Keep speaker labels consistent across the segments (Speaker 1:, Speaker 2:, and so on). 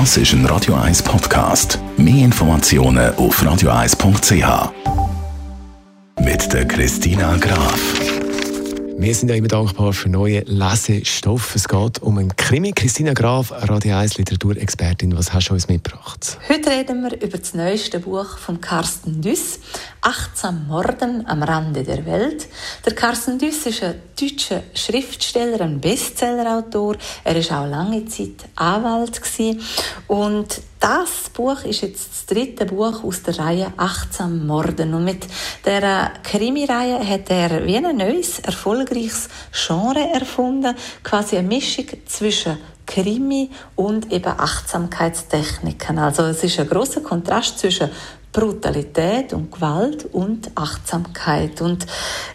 Speaker 1: Das ist ein Radio 1 Podcast. Mehr Informationen auf radio1.ch. Mit der Christina Graf.
Speaker 2: Wir sind ja immer dankbar für neue Lesestoff. Es geht um einen Krimi. Christina Graf, Radio 1 Literaturexpertin. Was hast du uns mitgebracht?
Speaker 3: Heute reden wir über das neueste Buch von Carsten Düss, 18 Morden am Rande der Welt. Der Carsten Düss ist ein deutscher Schriftsteller, ein Bestsellerautor. Er ist auch lange Zeit Anwalt und das Buch ist jetzt das dritte Buch aus der Reihe 18 Morden. Und mit der Krimi-Reihe hat er wie ein neues, erfolgreiches Genre erfunden. Quasi eine Mischung zwischen Krimi und eben Achtsamkeitstechniken. Also es ist ein großer Kontrast zwischen Brutalität und Gewalt und Achtsamkeit. Und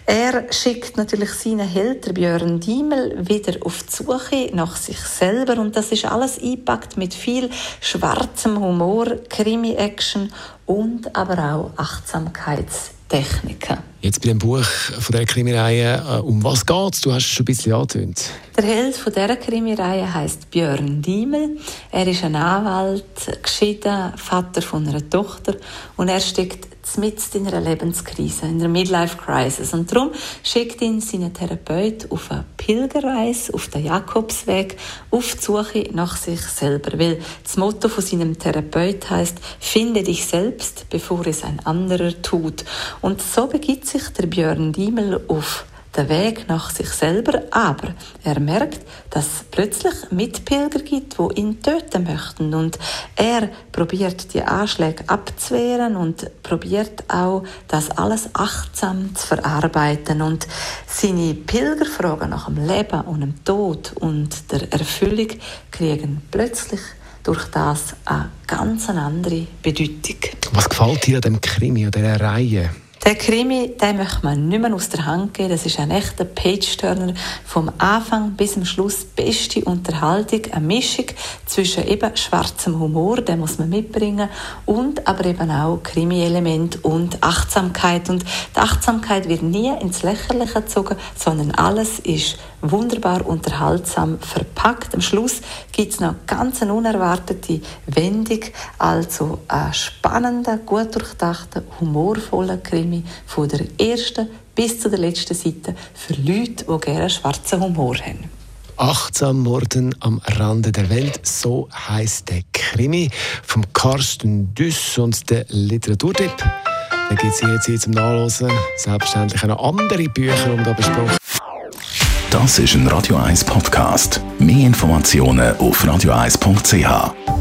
Speaker 3: er schickt natürlich seinen Held, Björn Diemel, wieder auf die Suche nach sich selber. Und das ist alles eingepackt mit viel schwarzem Humor, Krimi-Action und aber auch Achtsamkeitstechniken.
Speaker 2: Jetzt bei dem Buch von der Krimireihe, äh, um was geht's? Du hast es schon ein bisschen angetönt.
Speaker 3: Der Held von dieser Krimireihe heißt Björn Diemel. Er ist ein Anwalt, geschieden, Vater von einer Tochter und er steckt mitten in einer Lebenskrise, in einer Midlife Crisis. Und darum schickt ihn sein Therapeut auf eine Pilgerreise, auf den Jakobsweg, auf die Suche nach sich selber. Weil das Motto von seinem Therapeut heißt: Finde dich selbst, bevor es ein anderer tut. Und so begibt sich der Björn Diemel auf den Weg nach sich selber, aber er merkt, dass es plötzlich Mitpilger gibt, wo ihn töten möchten und er probiert die Anschläge abzuwehren und probiert auch das alles achtsam zu verarbeiten und seine Pilgerfragen nach dem Leben und dem Tod und der Erfüllung kriegen plötzlich durch das eine ganz andere Bedeutung.
Speaker 2: Was gefällt dir an dem Krimi, an dieser Reihe?
Speaker 3: Der Krimi, den möchte man nicht mehr aus der Hand geben. Das ist ein echter Page-Turner. Vom Anfang bis zum Schluss beste Unterhaltung. Eine Mischung zwischen eben schwarzem Humor, den muss man mitbringen, und aber eben auch Krimi-Element und Achtsamkeit. Und die Achtsamkeit wird nie ins Lächerliche gezogen, sondern alles ist wunderbar unterhaltsam verpackt. Am Schluss gibt es noch ganz eine unerwartete Wendung, also ein spannender, gut durchdachter, humorvoller Krimi von der ersten bis zu der letzten Seite für Leute, die gerne schwarzen Humor haben.
Speaker 2: Achtsam Morden am Rande der Welt, so heißt der Krimi von Carsten Düss und der Literaturtipp. Da gibt es jetzt zum Nachlesen selbstverständlich auch noch andere Bücher, um da besprochen
Speaker 1: das ist ein Radio 1 Podcast. Mehr Informationen auf radio1.ch.